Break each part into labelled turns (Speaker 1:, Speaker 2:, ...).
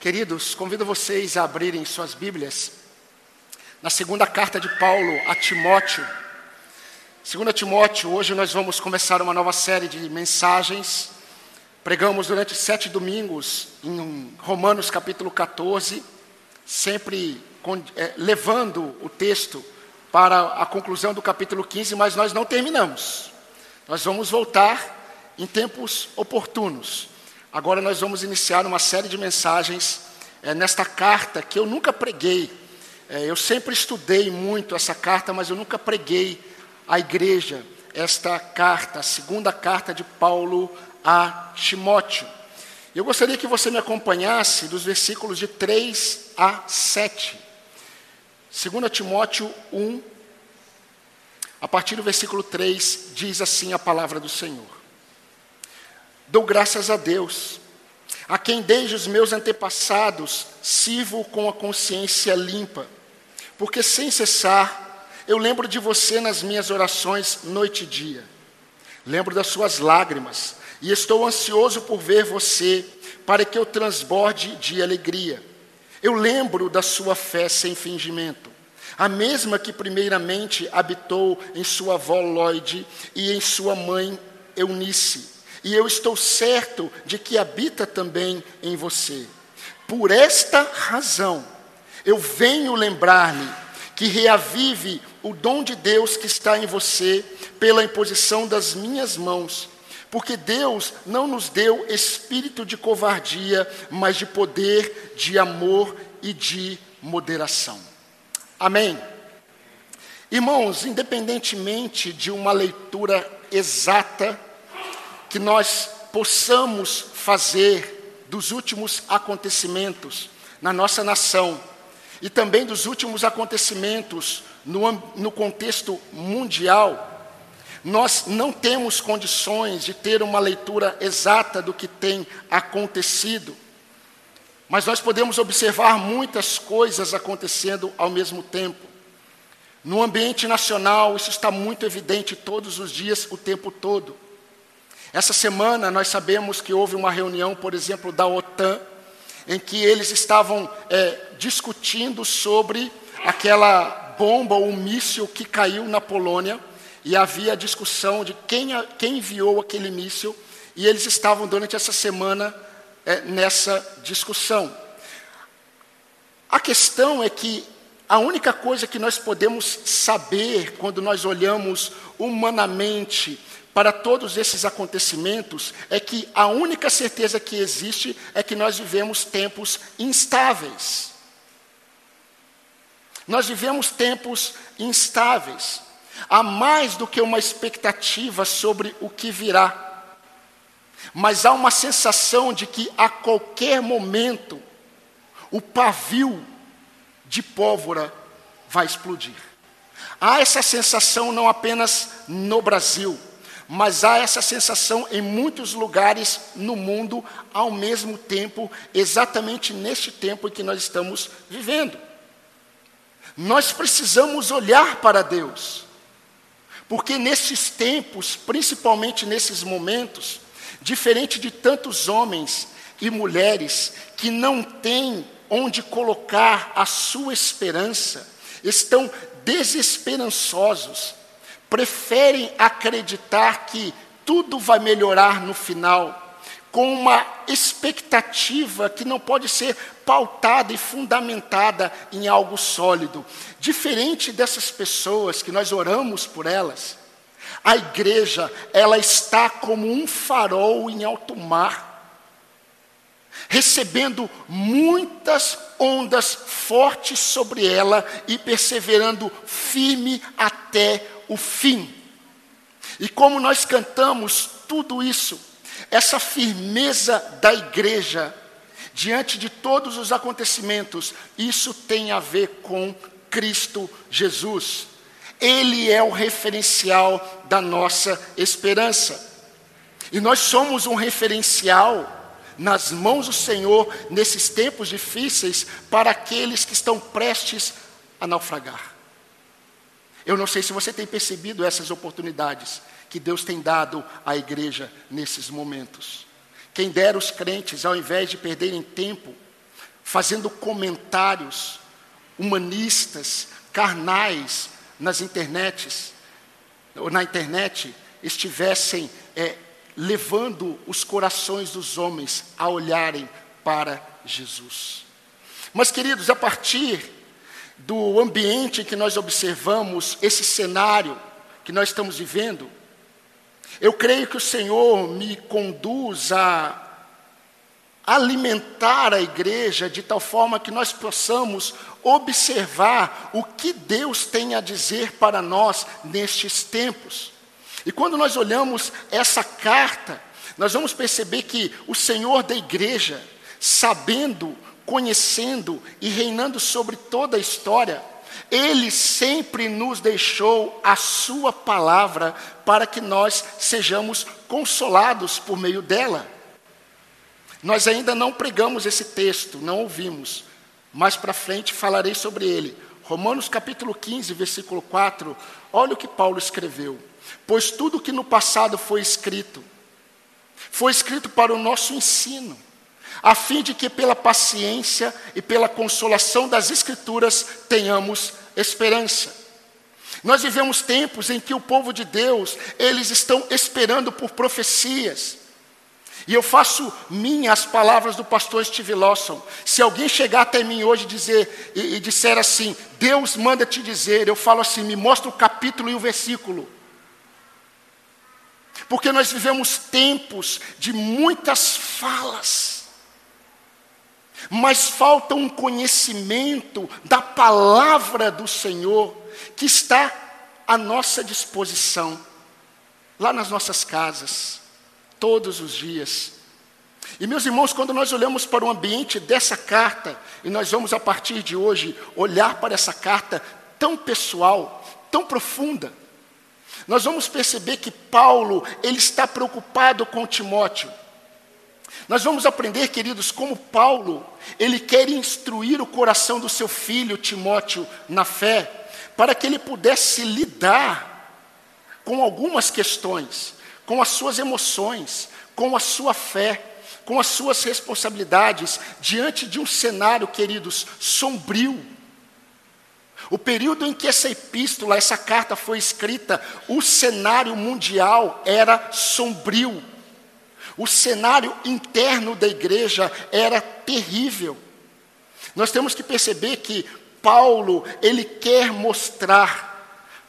Speaker 1: Queridos, convido vocês a abrirem suas Bíblias na segunda carta de Paulo a Timóteo. Segunda Timóteo, hoje nós vamos começar uma nova série de mensagens. Pregamos durante sete domingos em Romanos capítulo 14, sempre é, levando o texto para a conclusão do capítulo 15, mas nós não terminamos. Nós vamos voltar em tempos oportunos. Agora nós vamos iniciar uma série de mensagens é, nesta carta que eu nunca preguei. É, eu sempre estudei muito essa carta, mas eu nunca preguei à igreja esta carta, a segunda carta de Paulo a Timóteo. Eu gostaria que você me acompanhasse dos versículos de 3 a 7. 2 Timóteo 1, a partir do versículo 3, diz assim a palavra do Senhor. Dou graças a Deus, a quem desde os meus antepassados sirvo com a consciência limpa, porque sem cessar eu lembro de você nas minhas orações noite e dia. Lembro das suas lágrimas e estou ansioso por ver você, para que eu transborde de alegria. Eu lembro da sua fé sem fingimento, a mesma que primeiramente habitou em sua avó Lloyd e em sua mãe Eunice e eu estou certo de que habita também em você. Por esta razão, eu venho lembrar-lhe que reavive o dom de Deus que está em você pela imposição das minhas mãos. Porque Deus não nos deu espírito de covardia, mas de poder, de amor e de moderação. Amém. Irmãos, independentemente de uma leitura exata que nós possamos fazer dos últimos acontecimentos na nossa nação e também dos últimos acontecimentos no, no contexto mundial, nós não temos condições de ter uma leitura exata do que tem acontecido, mas nós podemos observar muitas coisas acontecendo ao mesmo tempo. No ambiente nacional, isso está muito evidente todos os dias, o tempo todo. Essa semana nós sabemos que houve uma reunião, por exemplo, da OTAN, em que eles estavam é, discutindo sobre aquela bomba ou míssil que caiu na Polônia, e havia discussão de quem, quem enviou aquele míssil, e eles estavam durante essa semana é, nessa discussão. A questão é que a única coisa que nós podemos saber quando nós olhamos humanamente para todos esses acontecimentos é que a única certeza que existe é que nós vivemos tempos instáveis. Nós vivemos tempos instáveis. Há mais do que uma expectativa sobre o que virá. Mas há uma sensação de que a qualquer momento o pavio de pólvora vai explodir. Há essa sensação não apenas no Brasil, mas há essa sensação em muitos lugares no mundo ao mesmo tempo, exatamente neste tempo em que nós estamos vivendo. Nós precisamos olhar para Deus, porque nesses tempos, principalmente nesses momentos, diferente de tantos homens e mulheres que não têm onde colocar a sua esperança, estão desesperançosos, preferem acreditar que tudo vai melhorar no final, com uma expectativa que não pode ser pautada e fundamentada em algo sólido. Diferente dessas pessoas que nós oramos por elas, a igreja, ela está como um farol em alto mar, recebendo muitas ondas fortes sobre ela e perseverando firme até o fim. E como nós cantamos tudo isso, essa firmeza da igreja diante de todos os acontecimentos, isso tem a ver com Cristo Jesus. Ele é o referencial da nossa esperança. E nós somos um referencial nas mãos do Senhor nesses tempos difíceis para aqueles que estão prestes a naufragar. Eu não sei se você tem percebido essas oportunidades que Deus tem dado à igreja nesses momentos. Quem dera os crentes, ao invés de perderem tempo fazendo comentários humanistas, carnais nas internets, ou na internet, estivessem é, levando os corações dos homens a olharem para Jesus. Mas, queridos, a partir do ambiente em que nós observamos esse cenário que nós estamos vivendo, eu creio que o Senhor me conduz a alimentar a igreja de tal forma que nós possamos observar o que Deus tem a dizer para nós nestes tempos. E quando nós olhamos essa carta, nós vamos perceber que o Senhor da igreja, sabendo, conhecendo e reinando sobre toda a história, ele sempre nos deixou a Sua palavra para que nós sejamos consolados por meio dela. Nós ainda não pregamos esse texto, não ouvimos. Mais para frente falarei sobre ele. Romanos capítulo 15, versículo 4. Olha o que Paulo escreveu. Pois tudo que no passado foi escrito, foi escrito para o nosso ensino, a fim de que pela paciência e pela consolação das Escrituras tenhamos esperança. Nós vivemos tempos em que o povo de Deus, eles estão esperando por profecias. E eu faço minhas palavras do pastor Steve Lawson. Se alguém chegar até mim hoje dizer, e, e disser assim, Deus manda te dizer, eu falo assim, me mostra o capítulo e o versículo. Porque nós vivemos tempos de muitas falas mas falta um conhecimento da palavra do Senhor que está à nossa disposição, lá nas nossas casas, todos os dias. E meus irmãos, quando nós olhamos para o ambiente dessa carta, e nós vamos a partir de hoje olhar para essa carta tão pessoal, tão profunda, nós vamos perceber que Paulo, ele está preocupado com Timóteo. Nós vamos aprender, queridos, como Paulo, ele quer instruir o coração do seu filho Timóteo na fé, para que ele pudesse lidar com algumas questões, com as suas emoções, com a sua fé, com as suas responsabilidades, diante de um cenário, queridos, sombrio. O período em que essa epístola, essa carta foi escrita, o cenário mundial era sombrio. O cenário interno da igreja era terrível. Nós temos que perceber que Paulo, ele quer mostrar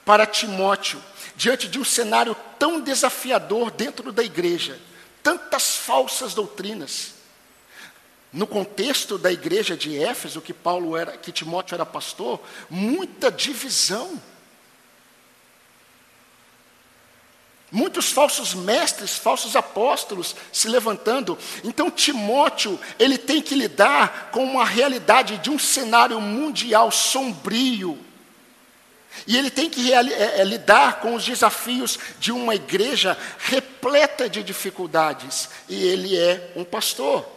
Speaker 1: para Timóteo, diante de um cenário tão desafiador dentro da igreja, tantas falsas doutrinas. No contexto da igreja de Éfeso, que Paulo era, que Timóteo era pastor, muita divisão. Muitos falsos mestres, falsos apóstolos se levantando. Então Timóteo, ele tem que lidar com uma realidade de um cenário mundial sombrio. E ele tem que é, é, lidar com os desafios de uma igreja repleta de dificuldades. E ele é um pastor.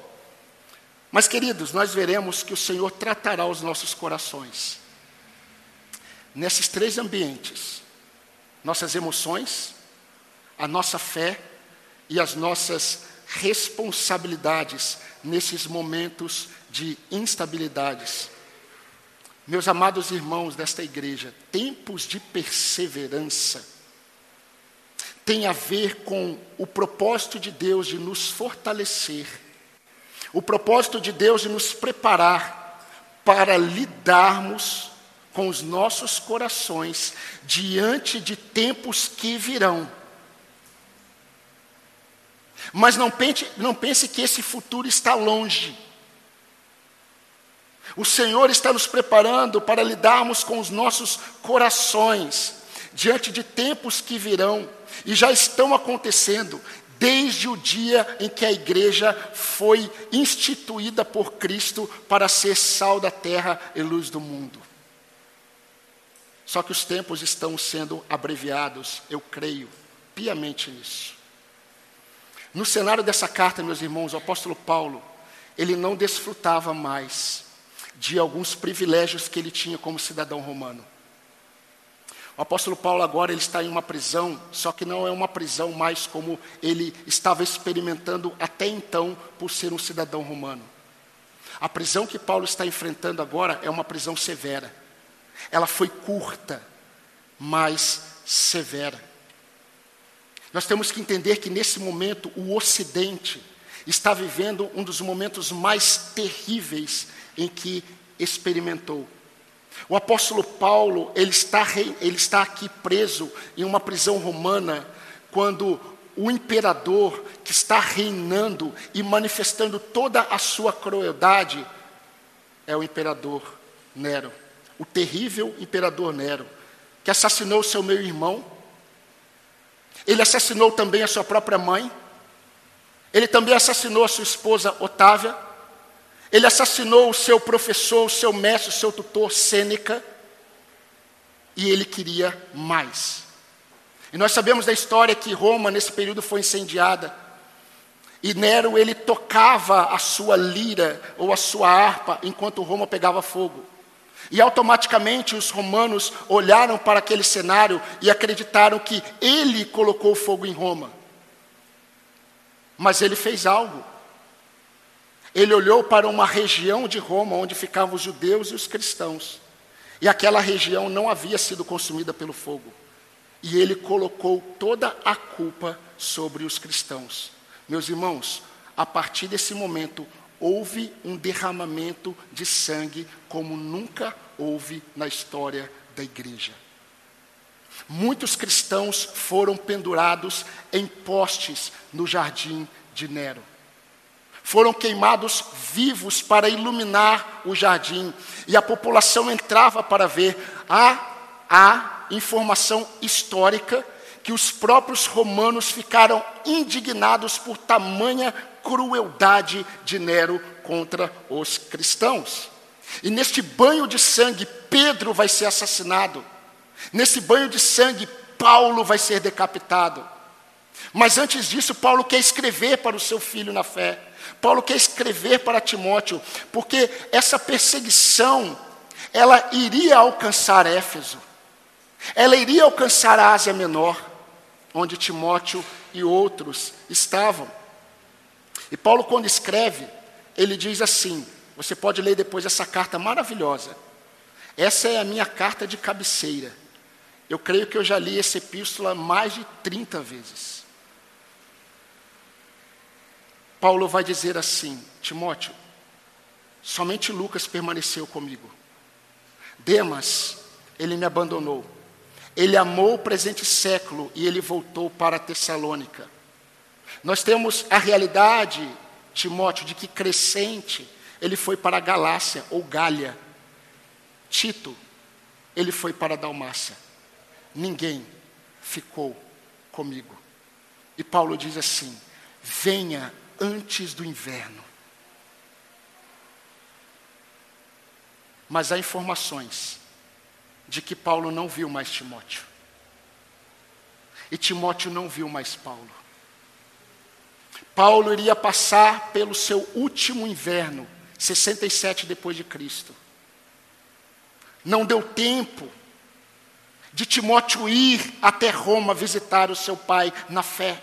Speaker 1: Mas, queridos, nós veremos que o Senhor tratará os nossos corações. Nesses três ambientes: nossas emoções, a nossa fé e as nossas responsabilidades nesses momentos de instabilidades. Meus amados irmãos desta igreja, tempos de perseverança tem a ver com o propósito de Deus de nos fortalecer, o propósito de Deus de nos preparar para lidarmos com os nossos corações diante de tempos que virão mas não pense, não pense que esse futuro está longe. O Senhor está nos preparando para lidarmos com os nossos corações diante de tempos que virão e já estão acontecendo desde o dia em que a igreja foi instituída por Cristo para ser sal da terra e luz do mundo. Só que os tempos estão sendo abreviados, eu creio piamente nisso. No cenário dessa carta, meus irmãos, o apóstolo Paulo, ele não desfrutava mais de alguns privilégios que ele tinha como cidadão romano. O apóstolo Paulo agora ele está em uma prisão, só que não é uma prisão mais como ele estava experimentando até então por ser um cidadão romano. A prisão que Paulo está enfrentando agora é uma prisão severa. Ela foi curta, mas severa. Nós temos que entender que nesse momento o Ocidente está vivendo um dos momentos mais terríveis em que experimentou. O apóstolo Paulo, ele está, ele está aqui preso em uma prisão romana, quando o imperador que está reinando e manifestando toda a sua crueldade é o imperador Nero, o terrível imperador Nero, que assassinou seu meu irmão. Ele assassinou também a sua própria mãe. Ele também assassinou a sua esposa Otávia. Ele assassinou o seu professor, o seu mestre, o seu tutor Sêneca. E ele queria mais. E nós sabemos da história que Roma, nesse período, foi incendiada. E Nero, ele tocava a sua lira ou a sua harpa enquanto Roma pegava fogo. E automaticamente os romanos olharam para aquele cenário e acreditaram que ele colocou fogo em Roma. Mas ele fez algo. Ele olhou para uma região de Roma onde ficavam os judeus e os cristãos. E aquela região não havia sido consumida pelo fogo. E ele colocou toda a culpa sobre os cristãos. Meus irmãos, a partir desse momento, houve um derramamento de sangue como nunca houve na história da igreja. Muitos cristãos foram pendurados em postes no jardim de Nero. Foram queimados vivos para iluminar o jardim, e a população entrava para ver. a a informação histórica que os próprios romanos ficaram indignados por tamanha crueldade de Nero contra os cristãos. E neste banho de sangue, Pedro vai ser assassinado. Nesse banho de sangue, Paulo vai ser decapitado. Mas antes disso, Paulo quer escrever para o seu filho na fé. Paulo quer escrever para Timóteo, porque essa perseguição, ela iria alcançar Éfeso. Ela iria alcançar a Ásia Menor, onde Timóteo e outros estavam. E Paulo, quando escreve, ele diz assim: você pode ler depois essa carta maravilhosa. Essa é a minha carta de cabeceira. Eu creio que eu já li essa epístola mais de 30 vezes. Paulo vai dizer assim: Timóteo, somente Lucas permaneceu comigo. Demas, ele me abandonou. Ele amou o presente século e ele voltou para Tessalônica. Nós temos a realidade, Timóteo, de que crescente ele foi para a Galácia ou Gália. Tito, ele foi para a Dalmácia. Ninguém ficou comigo. E Paulo diz assim: venha antes do inverno. Mas há informações de que Paulo não viu mais Timóteo. E Timóteo não viu mais Paulo. Paulo iria passar pelo seu último inverno, 67 depois de Cristo. Não deu tempo de Timóteo ir até Roma visitar o seu pai na fé.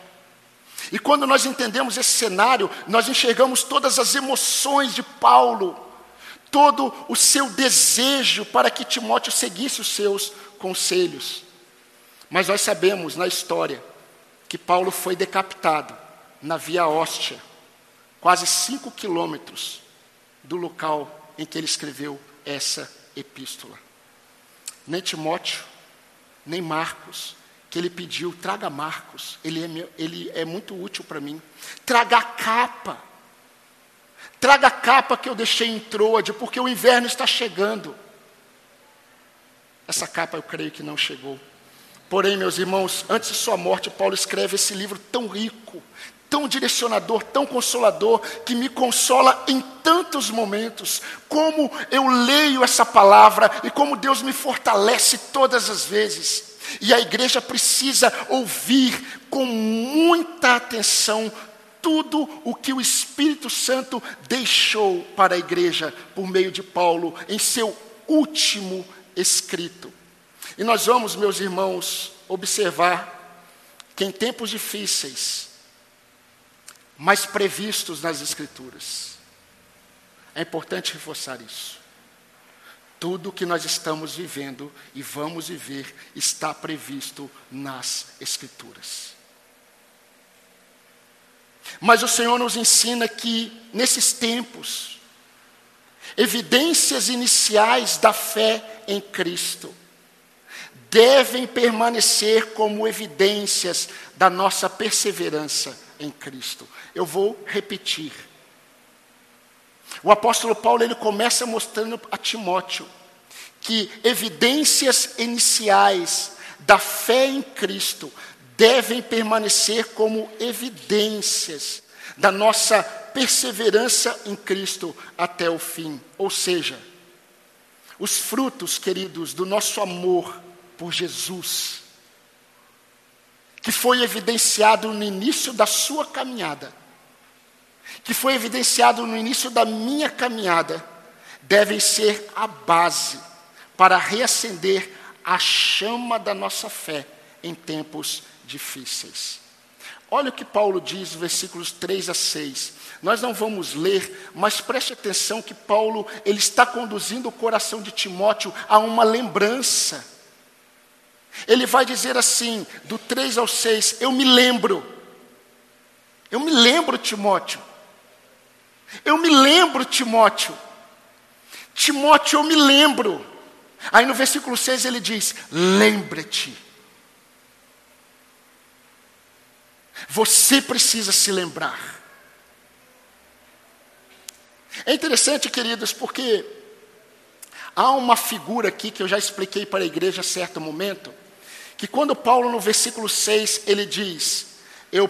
Speaker 1: E quando nós entendemos esse cenário, nós enxergamos todas as emoções de Paulo todo o seu desejo para que Timóteo seguisse os seus conselhos. Mas nós sabemos na história que Paulo foi decapitado na Via Hóstia, quase cinco quilômetros do local em que ele escreveu essa epístola. Nem Timóteo, nem Marcos, que ele pediu, traga Marcos, ele é, ele é muito útil para mim. Traga a capa Traga a capa que eu deixei em Troade, porque o inverno está chegando. Essa capa eu creio que não chegou. Porém, meus irmãos, antes de sua morte, Paulo escreve esse livro tão rico, tão direcionador, tão consolador, que me consola em tantos momentos. Como eu leio essa palavra e como Deus me fortalece todas as vezes. E a igreja precisa ouvir com muita atenção tudo o que o Espírito Santo deixou para a igreja por meio de Paulo em seu último escrito. E nós vamos, meus irmãos, observar que em tempos difíceis, mas previstos nas Escrituras, É importante reforçar isso. Tudo que nós estamos vivendo e vamos viver está previsto nas Escrituras. Mas o Senhor nos ensina que, nesses tempos, evidências iniciais da fé em Cristo devem permanecer como evidências da nossa perseverança em Cristo. Eu vou repetir. O apóstolo Paulo ele começa mostrando a Timóteo que evidências iniciais da fé em Cristo devem permanecer como evidências da nossa perseverança em Cristo até o fim. Ou seja, os frutos, queridos, do nosso amor por Jesus, que foi evidenciado no início da sua caminhada, que foi evidenciado no início da minha caminhada, devem ser a base para reacender a chama da nossa fé em tempos difíceis. Olha o que Paulo diz, versículos 3 a 6. Nós não vamos ler, mas preste atenção que Paulo ele está conduzindo o coração de Timóteo a uma lembrança. Ele vai dizer assim, do 3 ao 6, eu me lembro. Eu me lembro, Timóteo. Eu me lembro, Timóteo. Timóteo, eu me lembro. Aí no versículo 6 ele diz: Lembra-te. Você precisa se lembrar. É interessante, queridos, porque há uma figura aqui que eu já expliquei para a igreja a certo momento, que quando Paulo no versículo 6 ele diz: Eu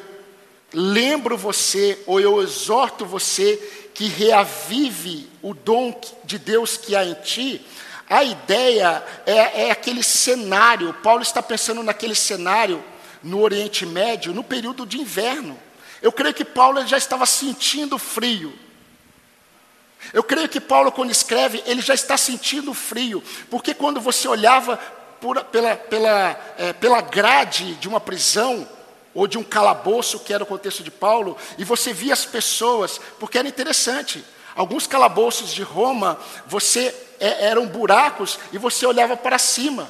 Speaker 1: lembro você, ou eu exorto você que reavive o dom de Deus que há em ti, a ideia é, é aquele cenário, Paulo está pensando naquele cenário no Oriente Médio, no período de inverno. Eu creio que Paulo já estava sentindo frio. Eu creio que Paulo, quando escreve, ele já está sentindo frio, porque quando você olhava por, pela, pela, é, pela grade de uma prisão, ou de um calabouço, que era o contexto de Paulo, e você via as pessoas, porque era interessante. Alguns calabouços de Roma, você é, eram buracos e você olhava para cima.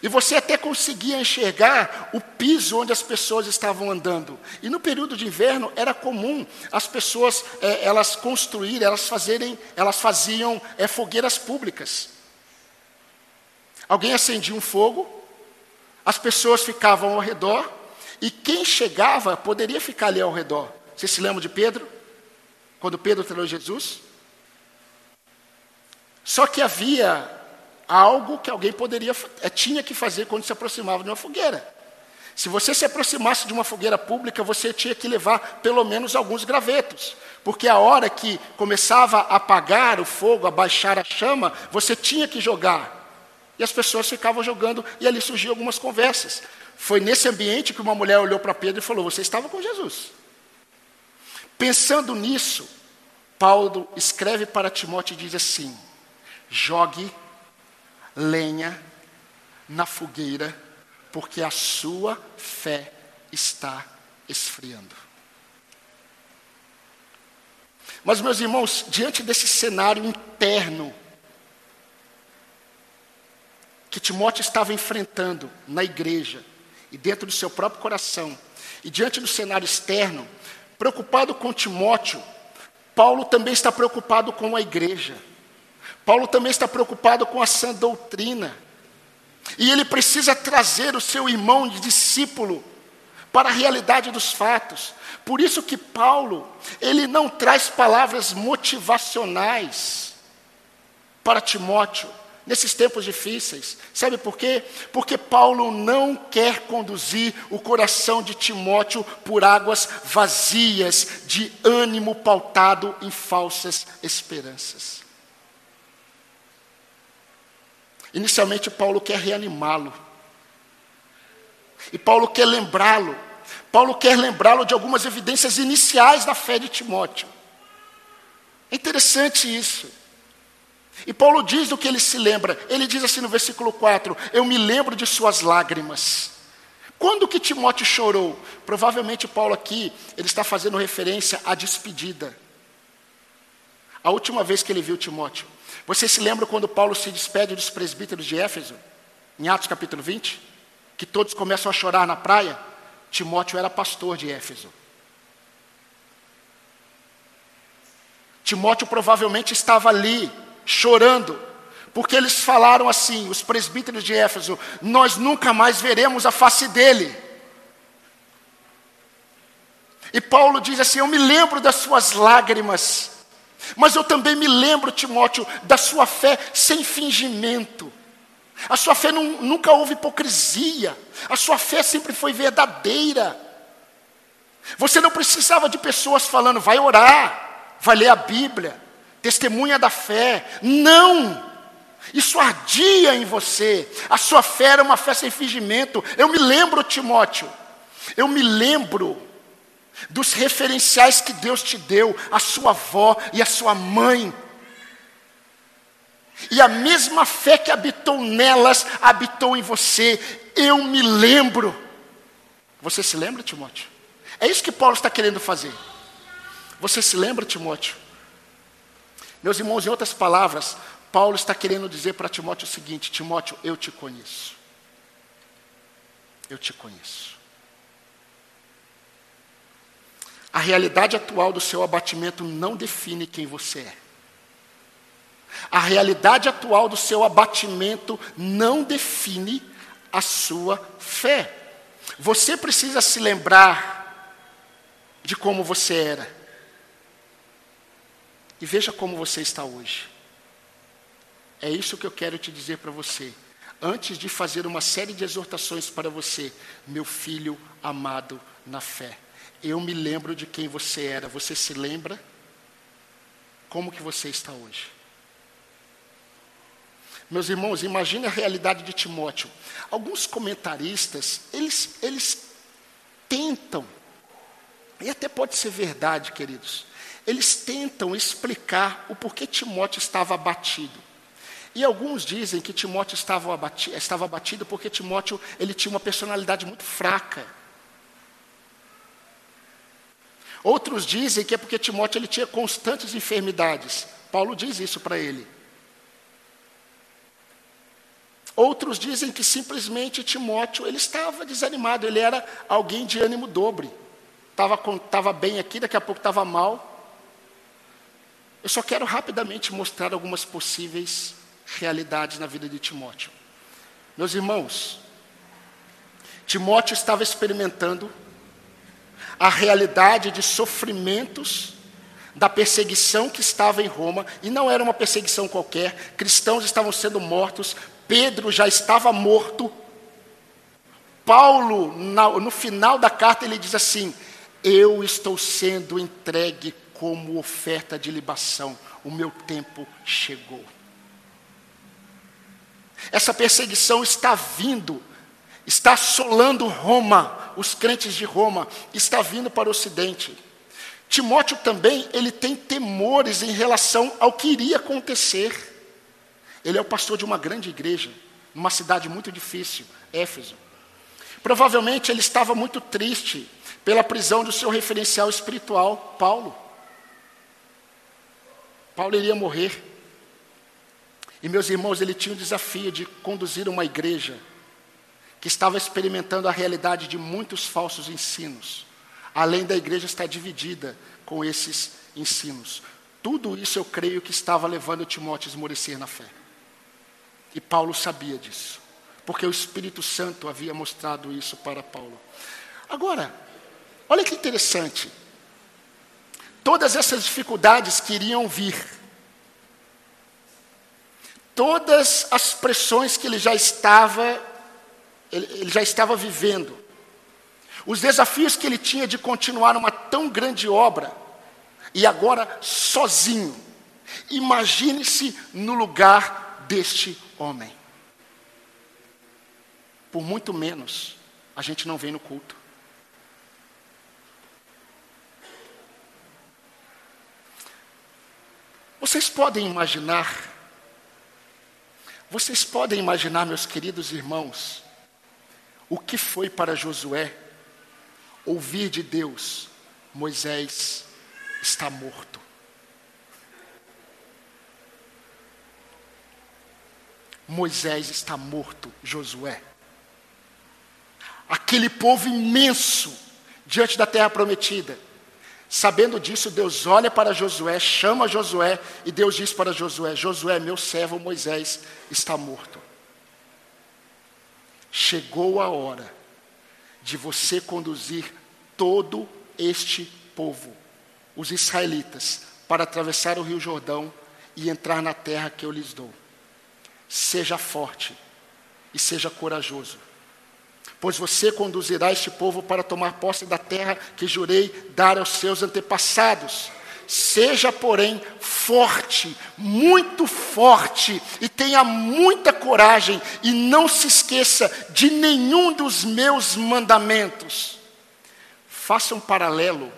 Speaker 1: E você até conseguia enxergar o piso onde as pessoas estavam andando. E no período de inverno era comum as pessoas é, elas construírem, elas fazerem, elas faziam é, fogueiras públicas. Alguém acendia um fogo, as pessoas ficavam ao redor, e quem chegava poderia ficar ali ao redor. Você se lembra de Pedro? Quando Pedro traiu Jesus? Só que havia algo que alguém poderia, eh, tinha que fazer quando se aproximava de uma fogueira. Se você se aproximasse de uma fogueira pública, você tinha que levar pelo menos alguns gravetos, porque a hora que começava a apagar o fogo, a baixar a chama, você tinha que jogar. E as pessoas ficavam jogando e ali surgiam algumas conversas. Foi nesse ambiente que uma mulher olhou para Pedro e falou: Você estava com Jesus. Pensando nisso, Paulo escreve para Timóteo e diz assim: Jogue lenha na fogueira, porque a sua fé está esfriando. Mas, meus irmãos, diante desse cenário interno que Timóteo estava enfrentando na igreja e dentro do seu próprio coração, e diante do cenário externo, preocupado com Timóteo, Paulo também está preocupado com a igreja. Paulo também está preocupado com a sã doutrina. E ele precisa trazer o seu irmão de discípulo para a realidade dos fatos. Por isso que Paulo, ele não traz palavras motivacionais para Timóteo nesses tempos difíceis. Sabe por quê? Porque Paulo não quer conduzir o coração de Timóteo por águas vazias, de ânimo pautado em falsas esperanças. Inicialmente, Paulo quer reanimá-lo. E Paulo quer lembrá-lo. Paulo quer lembrá-lo de algumas evidências iniciais da fé de Timóteo. É interessante isso. E Paulo diz do que ele se lembra. Ele diz assim no versículo 4: Eu me lembro de suas lágrimas. Quando que Timóteo chorou? Provavelmente Paulo aqui, ele está fazendo referência à despedida. a última vez que ele viu Timóteo. Você se lembra quando Paulo se despede dos presbíteros de Éfeso, em Atos capítulo 20? Que todos começam a chorar na praia? Timóteo era pastor de Éfeso. Timóteo provavelmente estava ali, chorando, porque eles falaram assim, os presbíteros de Éfeso: Nós nunca mais veremos a face dele. E Paulo diz assim: Eu me lembro das suas lágrimas, mas eu também me lembro, Timóteo, da sua fé sem fingimento. A sua fé não, nunca houve hipocrisia, a sua fé sempre foi verdadeira. Você não precisava de pessoas falando, vai orar, vai ler a Bíblia, testemunha da fé. Não! Isso ardia em você. A sua fé era uma fé sem fingimento. Eu me lembro, Timóteo, eu me lembro dos referenciais que Deus te deu, a sua avó e a sua mãe. E a mesma fé que habitou nelas, habitou em você. Eu me lembro. Você se lembra, Timóteo? É isso que Paulo está querendo fazer. Você se lembra, Timóteo? Meus irmãos, em outras palavras, Paulo está querendo dizer para Timóteo o seguinte: Timóteo, eu te conheço. Eu te conheço. A realidade atual do seu abatimento não define quem você é. A realidade atual do seu abatimento não define a sua fé. Você precisa se lembrar de como você era. E veja como você está hoje. É isso que eu quero te dizer para você. Antes de fazer uma série de exortações para você, meu filho amado na fé. Eu me lembro de quem você era. Você se lembra? Como que você está hoje? Meus irmãos, imagine a realidade de Timóteo. Alguns comentaristas, eles, eles tentam, e até pode ser verdade, queridos, eles tentam explicar o porquê Timóteo estava abatido. E alguns dizem que Timóteo estava abatido, estava abatido porque Timóteo ele tinha uma personalidade muito fraca. Outros dizem que é porque Timóteo ele tinha constantes enfermidades. Paulo diz isso para ele. Outros dizem que simplesmente Timóteo ele estava desanimado, ele era alguém de ânimo dobre. Estava, estava bem aqui, daqui a pouco estava mal. Eu só quero rapidamente mostrar algumas possíveis realidades na vida de Timóteo. Meus irmãos, Timóteo estava experimentando a realidade de sofrimentos da perseguição que estava em Roma, e não era uma perseguição qualquer, cristãos estavam sendo mortos, Pedro já estava morto. Paulo, no final da carta, ele diz assim: Eu estou sendo entregue como oferta de libação, o meu tempo chegou. Essa perseguição está vindo, está assolando Roma, os crentes de Roma, está vindo para o ocidente. Timóteo também, ele tem temores em relação ao que iria acontecer. Ele é o pastor de uma grande igreja, numa cidade muito difícil, Éfeso. Provavelmente ele estava muito triste pela prisão do seu referencial espiritual, Paulo. Paulo iria morrer. E meus irmãos, ele tinha o desafio de conduzir uma igreja que estava experimentando a realidade de muitos falsos ensinos, além da igreja estar dividida com esses ensinos. Tudo isso eu creio que estava levando Timóteo a esmorecer na fé. E Paulo sabia disso, porque o Espírito Santo havia mostrado isso para Paulo. Agora, olha que interessante. Todas essas dificuldades que iriam vir, todas as pressões que ele já estava, ele, ele já estava vivendo, os desafios que ele tinha de continuar uma tão grande obra, e agora sozinho. Imagine-se no lugar deste homem. Por muito menos, a gente não vem no culto. Vocês podem imaginar, vocês podem imaginar, meus queridos irmãos, o que foi para Josué ouvir de Deus: Moisés está morto. Moisés está morto, Josué. Aquele povo imenso diante da terra prometida Sabendo disso, Deus olha para Josué, chama Josué, e Deus diz para Josué: Josué, meu servo Moisés está morto. Chegou a hora de você conduzir todo este povo, os israelitas, para atravessar o rio Jordão e entrar na terra que eu lhes dou. Seja forte e seja corajoso, pois você conduzirá este povo para tomar posse da terra que jurei dar aos seus antepassados. Seja, porém, forte, muito forte, e tenha muita coragem, e não se esqueça de nenhum dos meus mandamentos. Faça um paralelo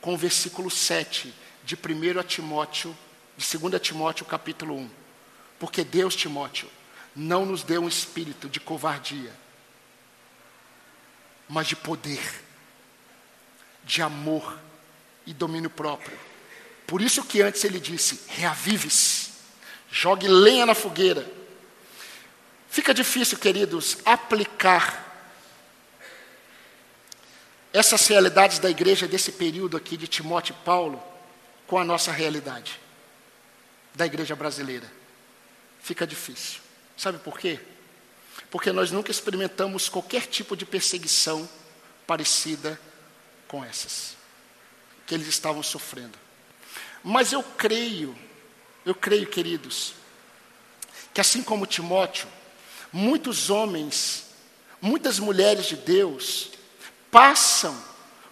Speaker 1: com o versículo 7 de 1 Timóteo, de 2 Timóteo capítulo 1. Porque Deus, Timóteo, não nos deu um espírito de covardia, mas de poder, de amor e domínio próprio. Por isso que antes ele disse: reavive-se, jogue lenha na fogueira. Fica difícil, queridos, aplicar essas realidades da igreja desse período aqui de Timóteo e Paulo com a nossa realidade da igreja brasileira. Fica difícil. Sabe por quê? Porque nós nunca experimentamos qualquer tipo de perseguição parecida com essas que eles estavam sofrendo. Mas eu creio, eu creio, queridos, que assim como Timóteo, muitos homens, muitas mulheres de Deus passam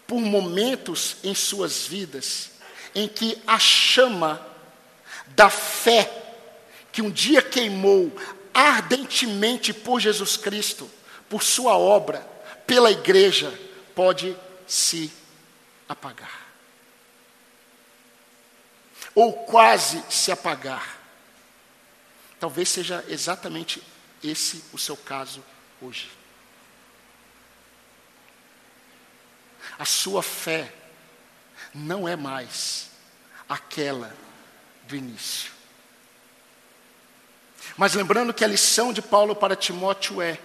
Speaker 1: por momentos em suas vidas em que a chama da fé que um dia queimou ardentemente por Jesus Cristo, por sua obra, pela igreja, pode se apagar ou quase se apagar. Talvez seja exatamente esse o seu caso hoje. A sua fé não é mais aquela do início. Mas lembrando que a lição de Paulo para Timóteo é: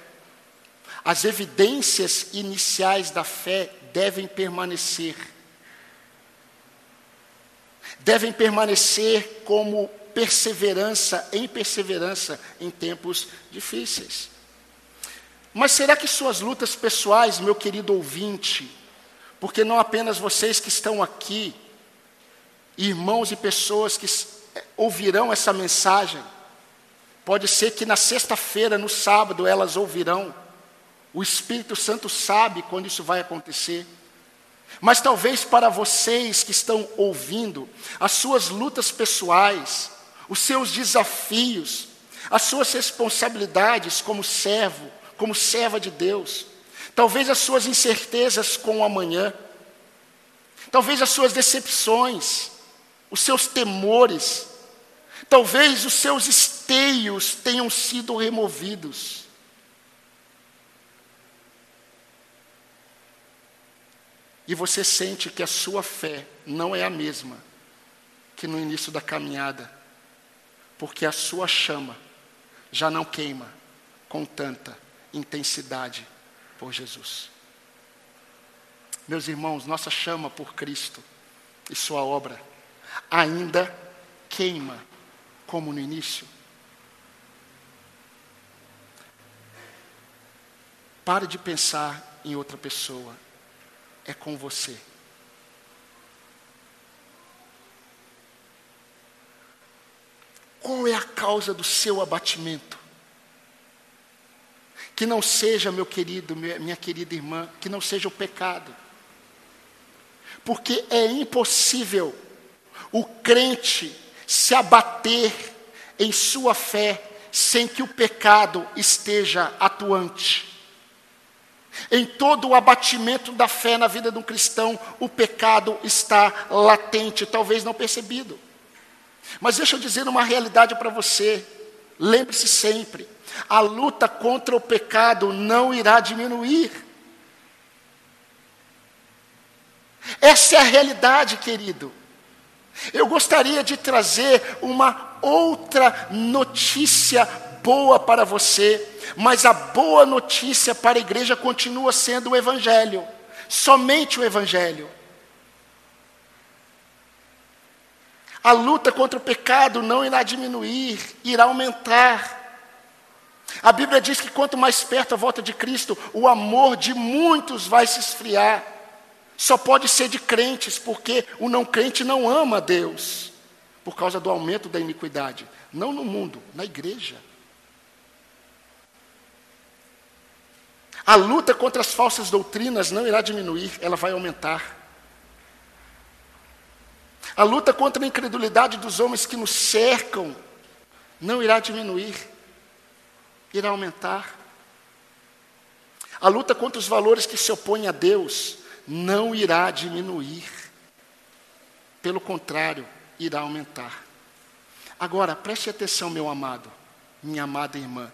Speaker 1: as evidências iniciais da fé devem permanecer devem permanecer como perseverança em perseverança em tempos difíceis. Mas será que suas lutas pessoais, meu querido ouvinte, porque não apenas vocês que estão aqui, irmãos e pessoas que ouvirão essa mensagem, pode ser que na sexta-feira, no sábado, elas ouvirão. O Espírito Santo sabe quando isso vai acontecer. Mas talvez para vocês que estão ouvindo, as suas lutas pessoais, os seus desafios, as suas responsabilidades como servo, como serva de Deus, talvez as suas incertezas com o amanhã, talvez as suas decepções, os seus temores, talvez os seus esteios tenham sido removidos. e você sente que a sua fé não é a mesma que no início da caminhada, porque a sua chama já não queima com tanta intensidade por Jesus. Meus irmãos, nossa chama por Cristo e Sua obra ainda queima como no início. Pare de pensar em outra pessoa é com você. Qual é a causa do seu abatimento? Que não seja, meu querido, minha querida irmã, que não seja o pecado. Porque é impossível o crente se abater em sua fé sem que o pecado esteja atuante. Em todo o abatimento da fé na vida de um cristão, o pecado está latente, talvez não percebido. Mas deixa eu dizer uma realidade para você. Lembre-se sempre: a luta contra o pecado não irá diminuir. Essa é a realidade, querido. Eu gostaria de trazer uma outra notícia boa para você, mas a boa notícia para a igreja continua sendo o Evangelho, somente o Evangelho. A luta contra o pecado não irá diminuir, irá aumentar. A Bíblia diz que quanto mais perto a volta de Cristo, o amor de muitos vai se esfriar. Só pode ser de crentes, porque o não crente não ama a Deus, por causa do aumento da iniquidade. Não no mundo, na igreja. A luta contra as falsas doutrinas não irá diminuir, ela vai aumentar. A luta contra a incredulidade dos homens que nos cercam não irá diminuir, irá aumentar. A luta contra os valores que se opõem a Deus não irá diminuir. Pelo contrário, irá aumentar. Agora, preste atenção, meu amado, minha amada irmã.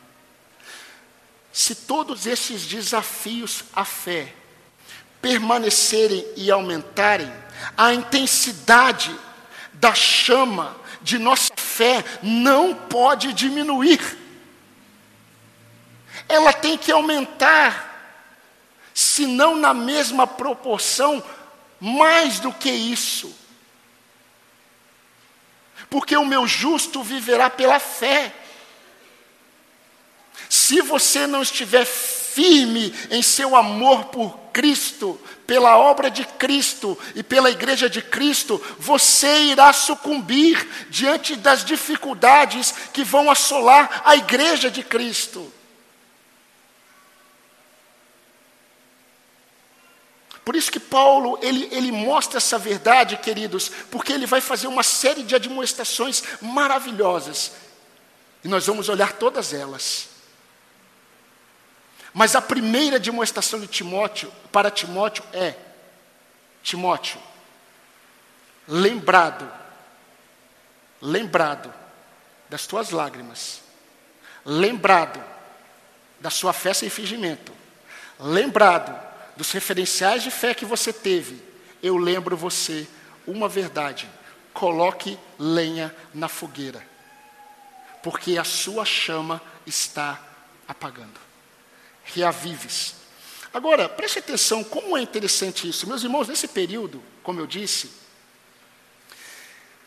Speaker 1: Se todos esses desafios à fé permanecerem e aumentarem, a intensidade da chama de nossa fé não pode diminuir. Ela tem que aumentar, se não na mesma proporção, mais do que isso. Porque o meu justo viverá pela fé. Se você não estiver firme em seu amor por Cristo, pela obra de Cristo e pela igreja de Cristo, você irá sucumbir diante das dificuldades que vão assolar a igreja de Cristo. Por isso que Paulo, ele, ele mostra essa verdade, queridos, porque ele vai fazer uma série de admoestações maravilhosas. E nós vamos olhar todas elas. Mas a primeira demonstração de Timóteo para Timóteo é: Timóteo, lembrado, lembrado das tuas lágrimas, lembrado da sua fé sem fingimento, lembrado dos referenciais de fé que você teve, eu lembro você uma verdade: coloque lenha na fogueira, porque a sua chama está apagando reavives. Agora, preste atenção, como é interessante isso. Meus irmãos, nesse período, como eu disse,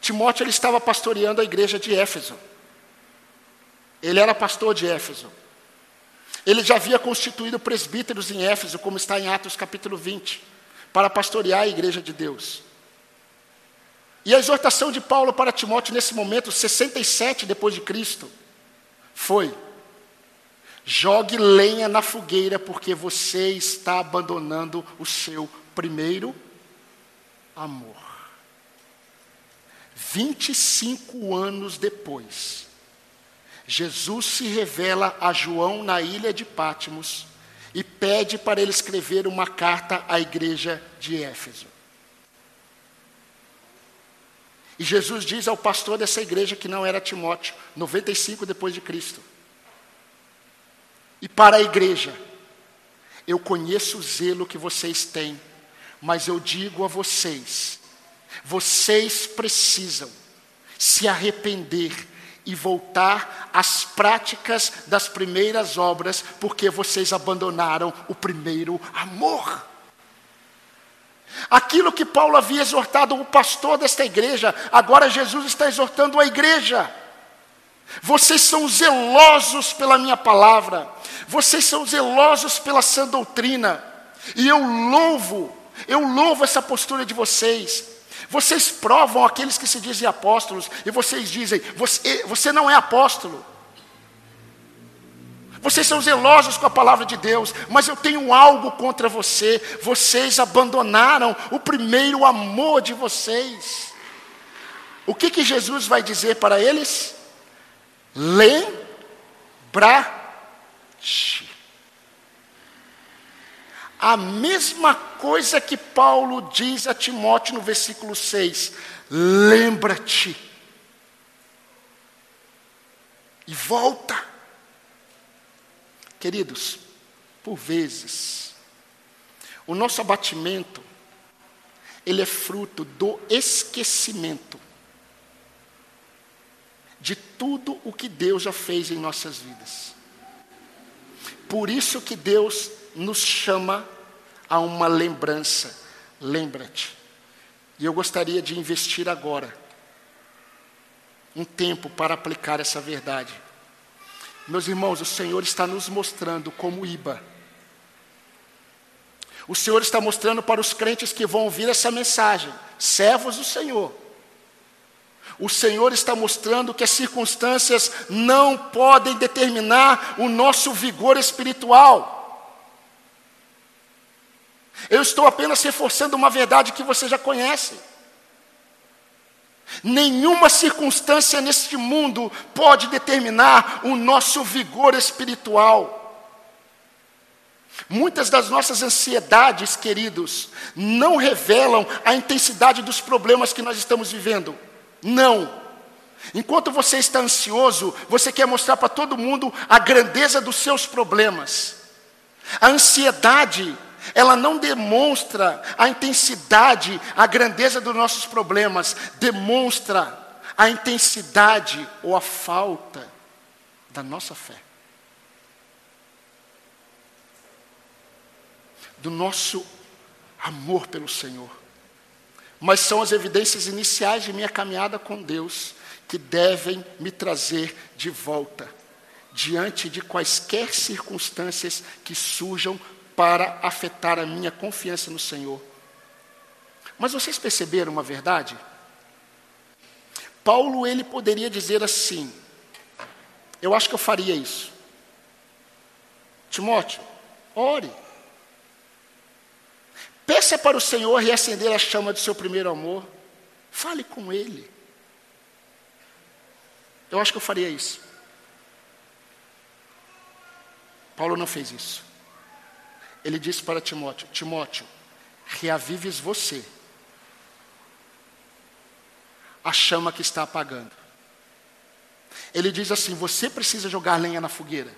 Speaker 1: Timóteo ele estava pastoreando a igreja de Éfeso. Ele era pastor de Éfeso. Ele já havia constituído presbíteros em Éfeso, como está em Atos capítulo 20, para pastorear a igreja de Deus. E a exortação de Paulo para Timóteo nesse momento, 67 depois de Cristo, foi: Jogue lenha na fogueira, porque você está abandonando o seu primeiro amor. 25 anos depois, Jesus se revela a João na ilha de Pátimos e pede para ele escrever uma carta à igreja de Éfeso. E Jesus diz ao pastor dessa igreja que não era Timóteo, 95 depois de Cristo: e para a igreja. Eu conheço o zelo que vocês têm, mas eu digo a vocês: vocês precisam se arrepender e voltar às práticas das primeiras obras, porque vocês abandonaram o primeiro amor. Aquilo que Paulo havia exortado o pastor desta igreja, agora Jesus está exortando a igreja. Vocês são zelosos pela minha palavra, vocês são zelosos pela sã doutrina, e eu louvo, eu louvo essa postura de vocês. Vocês provam aqueles que se dizem apóstolos, e vocês dizem, você, você não é apóstolo. Vocês são zelosos com a palavra de Deus, mas eu tenho algo contra você. Vocês abandonaram o primeiro amor de vocês. O que, que Jesus vai dizer para eles? Lembra-te. A mesma coisa que Paulo diz a Timóteo no versículo 6: lembra-te. E volta. Queridos, por vezes, o nosso abatimento, ele é fruto do esquecimento de tudo o que Deus já fez em nossas vidas. Por isso que Deus nos chama a uma lembrança. Lembra-te. E eu gostaria de investir agora um tempo para aplicar essa verdade. Meus irmãos, o Senhor está nos mostrando como Iba. O Senhor está mostrando para os crentes que vão ouvir essa mensagem, servos do Senhor. O Senhor está mostrando que as circunstâncias não podem determinar o nosso vigor espiritual. Eu estou apenas reforçando uma verdade que você já conhece. Nenhuma circunstância neste mundo pode determinar o nosso vigor espiritual. Muitas das nossas ansiedades, queridos, não revelam a intensidade dos problemas que nós estamos vivendo. Não. Enquanto você está ansioso, você quer mostrar para todo mundo a grandeza dos seus problemas. A ansiedade ela não demonstra a intensidade, a grandeza dos nossos problemas, demonstra a intensidade ou a falta da nossa fé. Do nosso amor pelo Senhor. Mas são as evidências iniciais de minha caminhada com Deus que devem me trazer de volta diante de quaisquer circunstâncias que surjam para afetar a minha confiança no Senhor. Mas vocês perceberam uma verdade? Paulo ele poderia dizer assim: Eu acho que eu faria isso. Timóteo, ore. Peça para o Senhor reacender a chama do seu primeiro amor. Fale com Ele. Eu acho que eu faria isso. Paulo não fez isso ele disse para Timóteo: Timóteo, reavives você a chama que está apagando. Ele diz assim: você precisa jogar lenha na fogueira,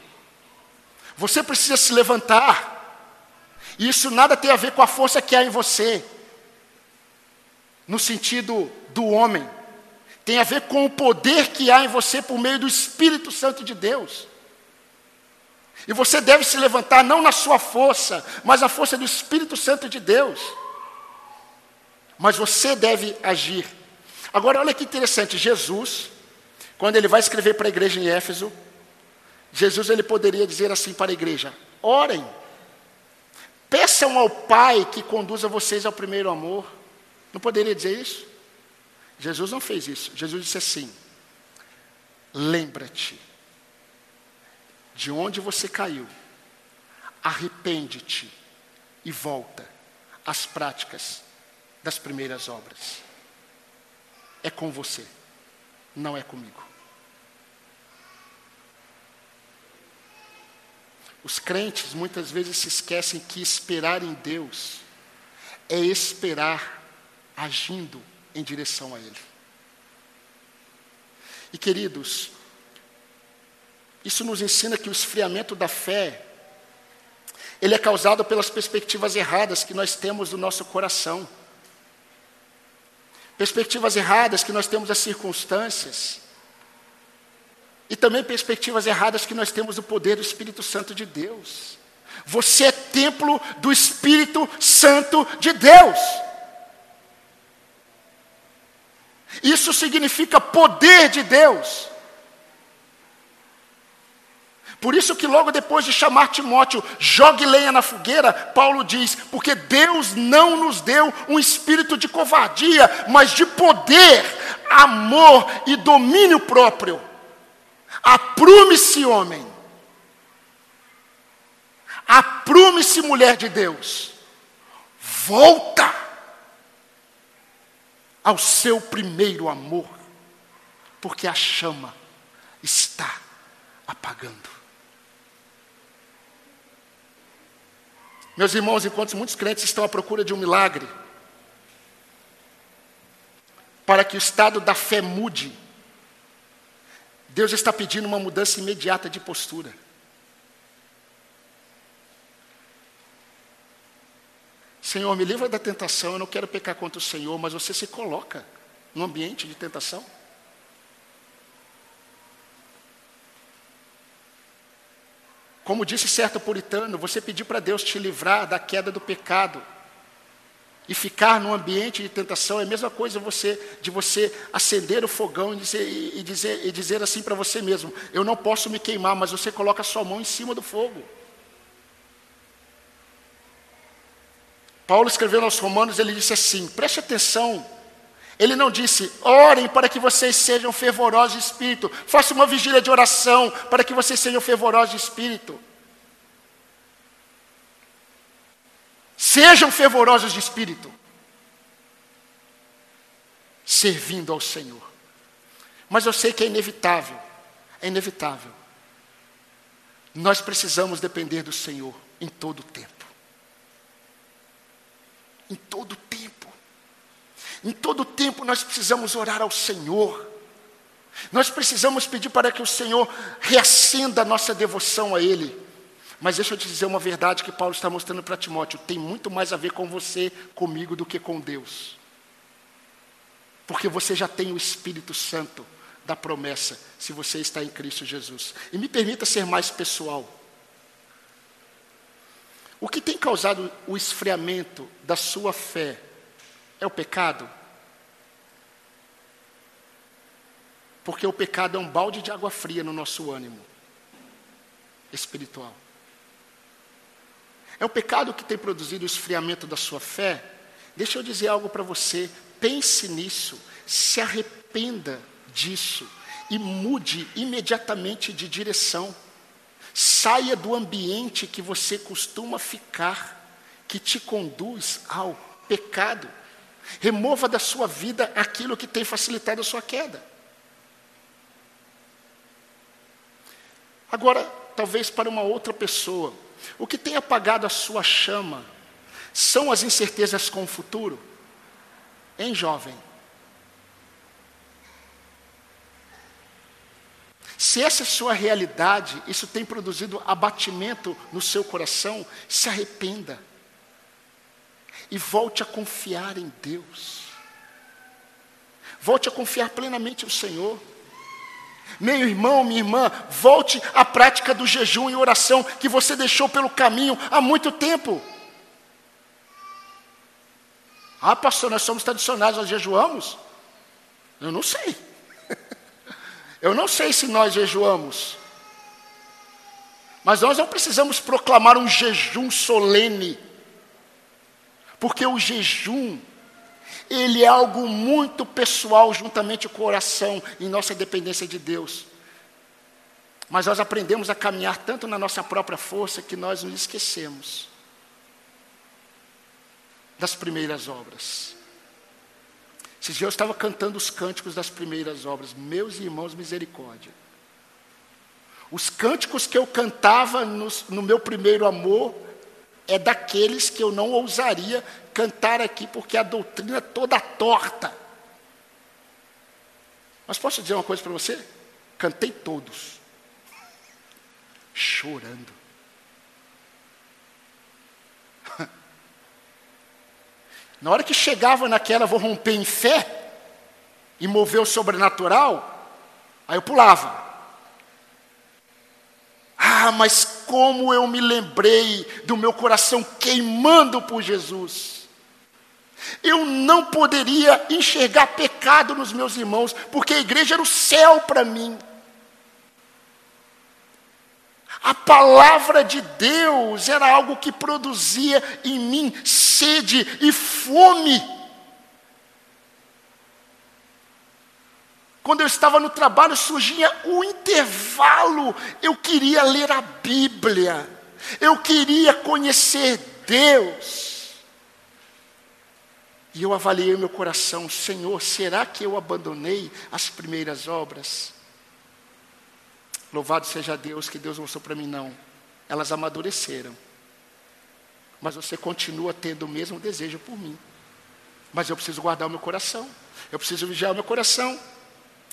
Speaker 1: você precisa se levantar. Isso nada tem a ver com a força que há em você, no sentido do homem, tem a ver com o poder que há em você por meio do Espírito Santo de Deus. E você deve se levantar não na sua força, mas a força do Espírito Santo de Deus. Mas você deve agir. Agora, olha que interessante, Jesus, quando ele vai escrever para a igreja em Éfeso, Jesus ele poderia dizer assim para a igreja: orem, peçam ao Pai que conduza vocês ao primeiro amor. Não poderia dizer isso? Jesus não fez isso. Jesus disse assim: lembra-te de onde você caiu, arrepende-te e volta às práticas das primeiras obras. É com você, não é comigo. Os crentes muitas vezes se esquecem que esperar em Deus é esperar agindo em direção a Ele. E queridos, isso nos ensina que o esfriamento da fé, ele é causado pelas perspectivas erradas que nós temos do nosso coração. Perspectivas erradas que nós temos das circunstâncias. E também perspectivas erradas que nós temos do poder do Espírito Santo de Deus. Você é templo do Espírito Santo de Deus. Isso significa poder de Deus. Por isso que logo depois de chamar Timóteo, jogue lenha na fogueira, Paulo diz: porque Deus não nos deu um espírito de covardia, mas de poder, amor e domínio próprio. Aprume-se, homem. Aprume-se, mulher de Deus. Volta ao seu primeiro amor, porque a chama está apagando. Meus irmãos, enquanto muitos crentes estão à procura de um milagre, para que o estado da fé mude, Deus está pedindo uma mudança imediata de postura. Senhor, me livra da tentação, eu não quero pecar contra o Senhor, mas você se coloca no ambiente de tentação. Como disse certo puritano, você pediu para Deus te livrar da queda do pecado e ficar num ambiente de tentação é a mesma coisa você, de você acender o fogão e dizer, e dizer, e dizer assim para você mesmo: Eu não posso me queimar, mas você coloca a sua mão em cima do fogo. Paulo escrevendo aos Romanos, ele disse assim: preste atenção. Ele não disse, orem para que vocês sejam fervorosos de espírito, faça uma vigília de oração para que vocês sejam fervorosos de espírito. Sejam fervorosos de espírito, servindo ao Senhor. Mas eu sei que é inevitável, é inevitável. Nós precisamos depender do Senhor em todo o tempo. Em todo o tempo. Em todo o tempo nós precisamos orar ao Senhor. Nós precisamos pedir para que o Senhor reacenda a nossa devoção a Ele. Mas deixa eu te dizer uma verdade que Paulo está mostrando para Timóteo: tem muito mais a ver com você, comigo, do que com Deus. Porque você já tem o Espírito Santo da promessa, se você está em Cristo Jesus. E me permita ser mais pessoal. O que tem causado o esfriamento da sua fé é o pecado? Porque o pecado é um balde de água fria no nosso ânimo espiritual. É o pecado que tem produzido o esfriamento da sua fé? Deixa eu dizer algo para você. Pense nisso, se arrependa disso e mude imediatamente de direção. Saia do ambiente que você costuma ficar, que te conduz ao pecado. Remova da sua vida aquilo que tem facilitado a sua queda. Agora, talvez para uma outra pessoa, o que tem apagado a sua chama são as incertezas com o futuro? Em jovem. Se essa é a sua realidade, isso tem produzido abatimento no seu coração, se arrependa. E volte a confiar em Deus. Volte a confiar plenamente no Senhor. Meu irmão, minha irmã, volte à prática do jejum e oração que você deixou pelo caminho há muito tempo. Ah, pastor, nós somos tradicionais, nós jejuamos? Eu não sei. Eu não sei se nós jejuamos. Mas nós não precisamos proclamar um jejum solene. Porque o jejum ele é algo muito pessoal juntamente com o coração em nossa dependência de Deus. Mas nós aprendemos a caminhar tanto na nossa própria força que nós nos esquecemos das primeiras obras. Esses dias eu estava cantando os cânticos das primeiras obras, meus irmãos, misericórdia. Os cânticos que eu cantava no, no meu primeiro amor é daqueles que eu não ousaria cantar aqui porque a doutrina é toda torta. Mas posso dizer uma coisa para você? Cantei todos, chorando. Na hora que chegava naquela, vou romper em fé e mover o sobrenatural, aí eu pulava. Ah, mas como eu me lembrei do meu coração queimando por Jesus. Eu não poderia enxergar pecado nos meus irmãos, porque a igreja era o céu para mim. A palavra de Deus era algo que produzia em mim sede e fome. Quando eu estava no trabalho, surgia o intervalo. Eu queria ler a Bíblia. Eu queria conhecer Deus. E eu avaliei o meu coração, Senhor, será que eu abandonei as primeiras obras? Louvado seja Deus, que Deus mostrou para mim, não. Elas amadureceram. Mas você continua tendo o mesmo desejo por mim. Mas eu preciso guardar o meu coração. Eu preciso vigiar o meu coração.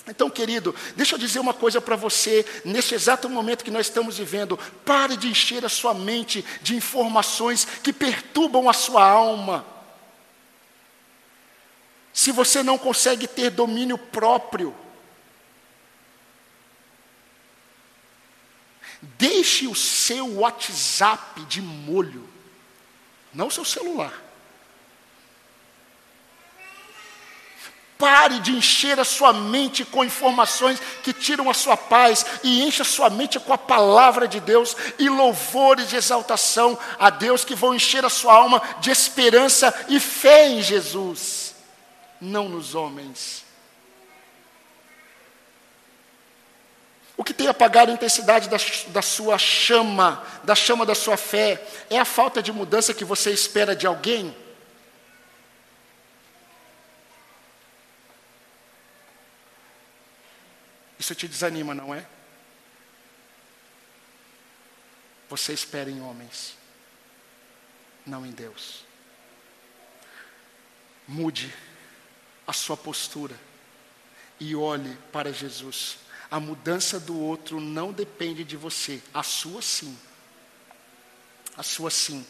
Speaker 1: Então, querido, deixa eu dizer uma coisa para você, nesse exato momento que nós estamos vivendo, pare de encher a sua mente de informações que perturbam a sua alma. Se você não consegue ter domínio próprio, Deixe o seu WhatsApp de molho, não o seu celular. Pare de encher a sua mente com informações que tiram a sua paz e encha a sua mente com a palavra de Deus e louvores de exaltação a Deus que vão encher a sua alma de esperança e fé em Jesus, não nos homens. O que tem apagado a intensidade da, da sua chama, da chama da sua fé, é a falta de mudança que você espera de alguém? Isso te desanima, não é? Você espera em homens, não em Deus. Mude a sua postura e olhe para Jesus. A mudança do outro não depende de você, a sua sim. A sua sim.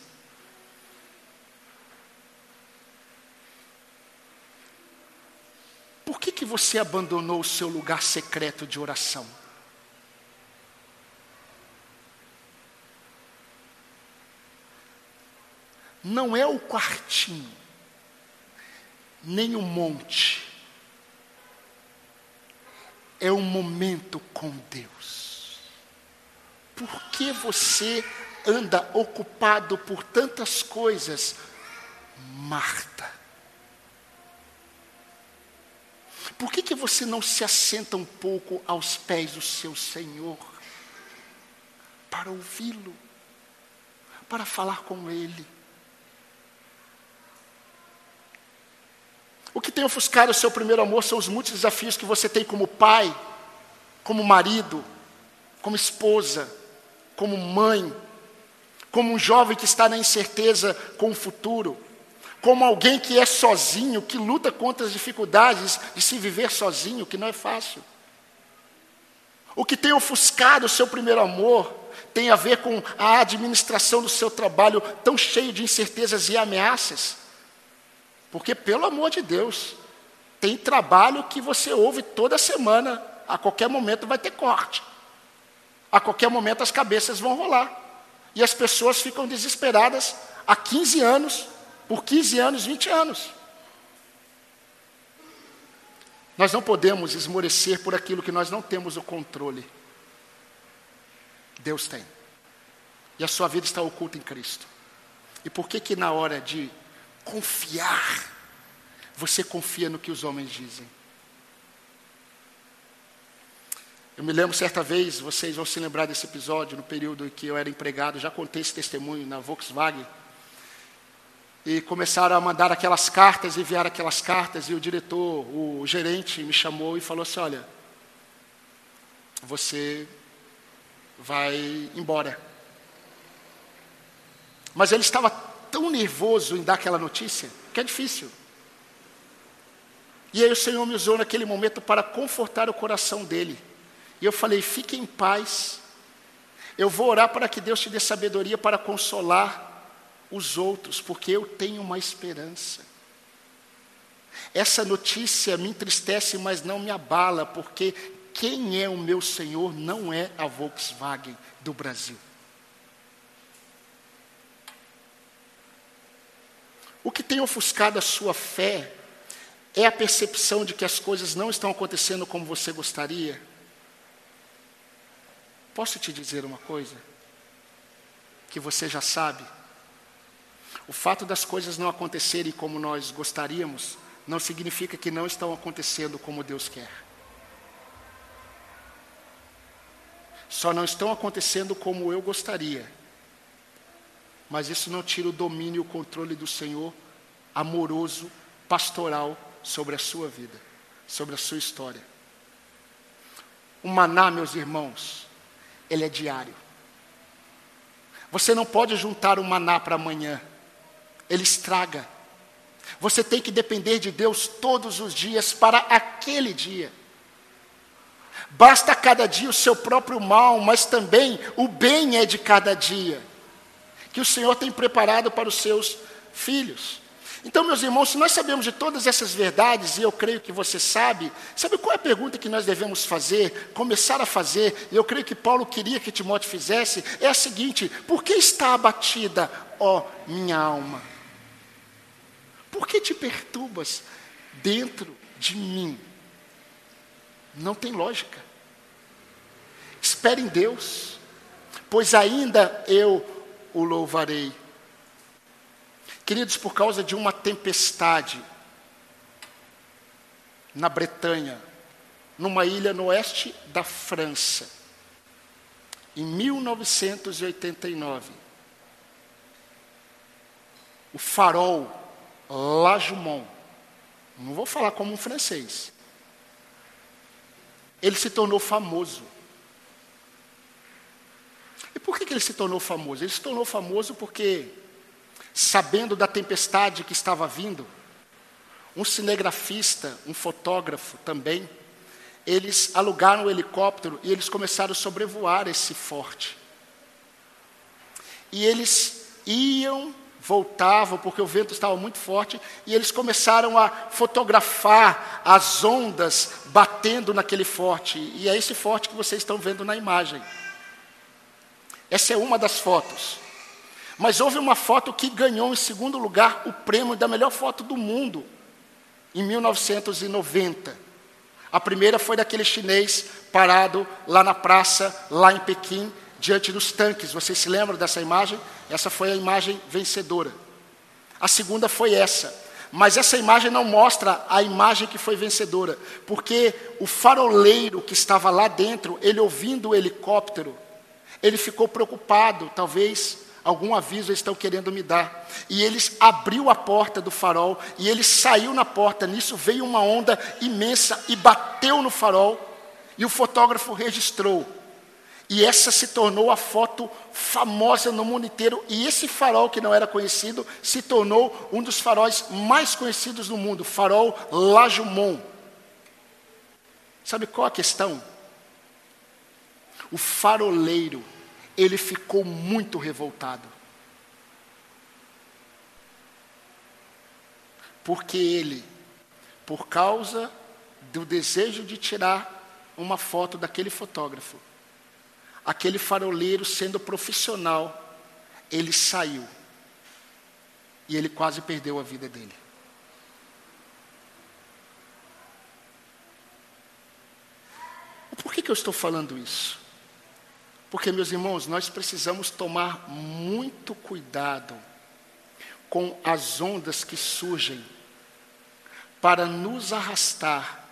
Speaker 1: Por que, que você abandonou o seu lugar secreto de oração? Não é o quartinho, nem o monte, é o momento com Deus. Por que você anda ocupado por tantas coisas, Marta? Por que, que você não se assenta um pouco aos pés do seu Senhor? Para ouvi-lo, para falar com Ele. O que tem ofuscado o seu primeiro amor são os muitos desafios que você tem como pai, como marido, como esposa, como mãe, como um jovem que está na incerteza com o futuro como alguém que é sozinho, que luta contra as dificuldades de se viver sozinho, que não é fácil. O que tem ofuscado o seu primeiro amor tem a ver com a administração do seu trabalho tão cheio de incertezas e ameaças. Porque, pelo amor de Deus, tem trabalho que você ouve toda semana, a qualquer momento vai ter corte. A qualquer momento as cabeças vão rolar. E as pessoas ficam desesperadas há 15 anos por 15 anos, 20 anos. Nós não podemos esmorecer por aquilo que nós não temos o controle. Deus tem. E a sua vida está oculta em Cristo. E por que que na hora de confiar, você confia no que os homens dizem? Eu me lembro certa vez, vocês vão se lembrar desse episódio, no período em que eu era empregado, já contei esse testemunho na Volkswagen e começaram a mandar aquelas cartas, enviar aquelas cartas, e o diretor, o gerente, me chamou e falou assim: Olha, você vai embora. Mas ele estava tão nervoso em dar aquela notícia, que é difícil. E aí o Senhor me usou naquele momento para confortar o coração dele. E eu falei: fique em paz. Eu vou orar para que Deus te dê sabedoria para consolar os outros, porque eu tenho uma esperança. Essa notícia me entristece, mas não me abala, porque quem é o meu Senhor não é a Volkswagen do Brasil. O que tem ofuscado a sua fé é a percepção de que as coisas não estão acontecendo como você gostaria. Posso te dizer uma coisa? Que você já sabe o fato das coisas não acontecerem como nós gostaríamos, não significa que não estão acontecendo como Deus quer. Só não estão acontecendo como eu gostaria. Mas isso não tira o domínio e o controle do Senhor amoroso, pastoral sobre a sua vida, sobre a sua história. O maná, meus irmãos, ele é diário. Você não pode juntar o maná para amanhã ele estraga. Você tem que depender de Deus todos os dias para aquele dia. Basta cada dia o seu próprio mal, mas também o bem é de cada dia, que o Senhor tem preparado para os seus filhos. Então, meus irmãos, se nós sabemos de todas essas verdades, e eu creio que você sabe, sabe qual é a pergunta que nós devemos fazer, começar a fazer, e eu creio que Paulo queria que Timóteo fizesse, é a seguinte: por que está abatida, ó minha alma? Por que te perturbas dentro de mim? Não tem lógica. Espere em Deus, pois ainda eu o louvarei. Queridos, por causa de uma tempestade na Bretanha, numa ilha no oeste da França, em 1989, o farol La Jumont, não vou falar como um francês, ele se tornou famoso. E por que, que ele se tornou famoso? Ele se tornou famoso porque sabendo da tempestade que estava vindo, um cinegrafista, um fotógrafo também, eles alugaram o um helicóptero e eles começaram a sobrevoar esse forte. E eles iam, voltavam, porque o vento estava muito forte, e eles começaram a fotografar as ondas batendo naquele forte. E é esse forte que vocês estão vendo na imagem. Essa é uma das fotos. Mas houve uma foto que ganhou em segundo lugar o prêmio da melhor foto do mundo, em 1990. A primeira foi daquele chinês parado lá na praça, lá em Pequim, diante dos tanques. Vocês se lembram dessa imagem? Essa foi a imagem vencedora. A segunda foi essa. Mas essa imagem não mostra a imagem que foi vencedora, porque o faroleiro que estava lá dentro, ele ouvindo o helicóptero, ele ficou preocupado, talvez algum aviso eles estão querendo me dar. E eles abriu a porta do farol e ele saiu na porta. Nisso veio uma onda imensa e bateu no farol. E o fotógrafo registrou. E essa se tornou a foto famosa no mundo inteiro. E esse farol, que não era conhecido, se tornou um dos faróis mais conhecidos no mundo farol La Jumont. Sabe qual a questão? O faroleiro ele ficou muito revoltado. Porque ele, por causa do desejo de tirar uma foto daquele fotógrafo, aquele faroleiro sendo profissional, ele saiu. E ele quase perdeu a vida dele. Por que, que eu estou falando isso? Porque, meus irmãos, nós precisamos tomar muito cuidado com as ondas que surgem para nos arrastar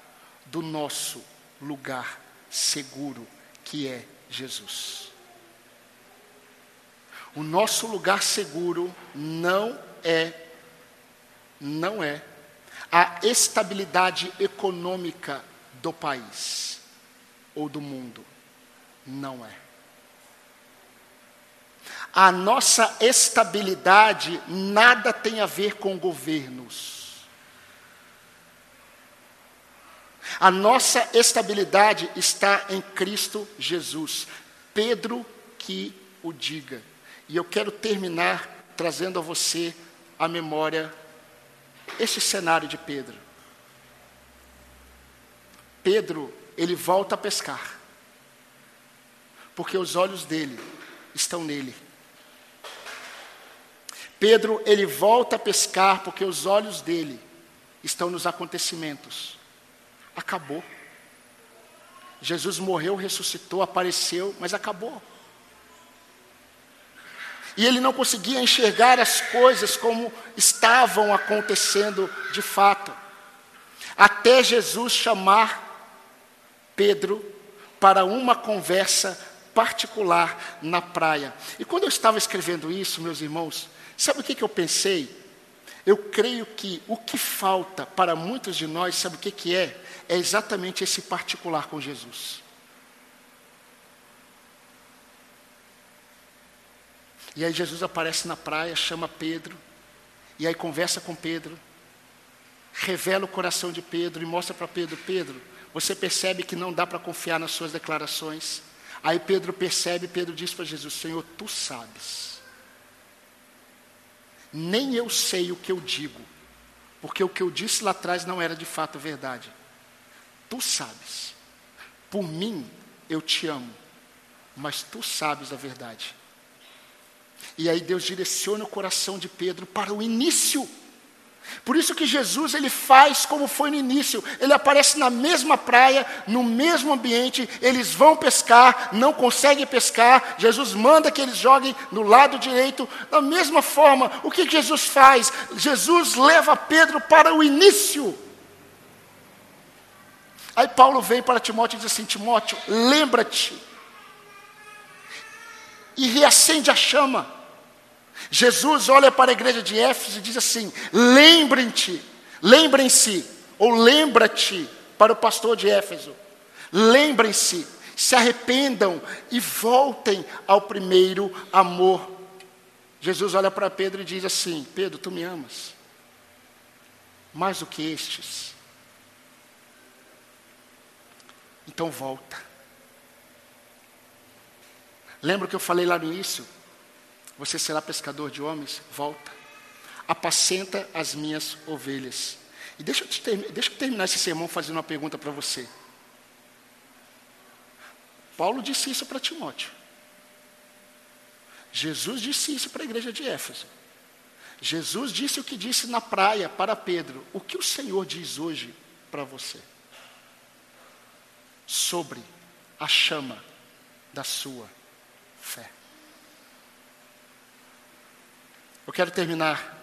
Speaker 1: do nosso lugar seguro, que é Jesus. O nosso lugar seguro não é não é a estabilidade econômica do país ou do mundo. Não é. A nossa estabilidade nada tem a ver com governos. A nossa estabilidade está em Cristo Jesus. Pedro que o diga. E eu quero terminar trazendo a você a memória esse cenário de Pedro. Pedro, ele volta a pescar. Porque os olhos dele estão nele. Pedro, ele volta a pescar porque os olhos dele estão nos acontecimentos. Acabou. Jesus morreu, ressuscitou, apareceu, mas acabou. E ele não conseguia enxergar as coisas como estavam acontecendo de fato. Até Jesus chamar Pedro para uma conversa particular na praia. E quando eu estava escrevendo isso, meus irmãos, Sabe o que, que eu pensei? Eu creio que o que falta para muitos de nós, sabe o que, que é? É exatamente esse particular com Jesus. E aí Jesus aparece na praia, chama Pedro, e aí conversa com Pedro, revela o coração de Pedro e mostra para Pedro: Pedro, você percebe que não dá para confiar nas suas declarações. Aí Pedro percebe, Pedro diz para Jesus: Senhor, tu sabes nem eu sei o que eu digo, Porque o que eu disse lá atrás não era de fato verdade. Tu sabes. Por mim, eu te amo. Mas tu sabes a verdade. E aí Deus direciona o coração de Pedro para o início por isso que Jesus ele faz como foi no início. Ele aparece na mesma praia, no mesmo ambiente, eles vão pescar, não conseguem pescar. Jesus manda que eles joguem no lado direito. Da mesma forma, o que Jesus faz? Jesus leva Pedro para o início. Aí Paulo vem para Timóteo e diz assim: Timóteo, lembra-te. E reacende a chama. Jesus olha para a igreja de Éfeso e diz assim: lembrem-te, lembrem-se, ou lembra-te para o pastor de Éfeso, lembrem-se, se arrependam e voltem ao primeiro amor. Jesus olha para Pedro e diz assim: Pedro, tu me amas mais do que estes. Então volta. Lembra que eu falei lá no início? Você será pescador de homens? Volta. Apacenta as minhas ovelhas. E deixa eu, te, deixa eu terminar esse sermão fazendo uma pergunta para você. Paulo disse isso para Timóteo. Jesus disse isso para a igreja de Éfeso. Jesus disse o que disse na praia para Pedro. O que o Senhor diz hoje para você? Sobre a chama da sua fé. Eu quero terminar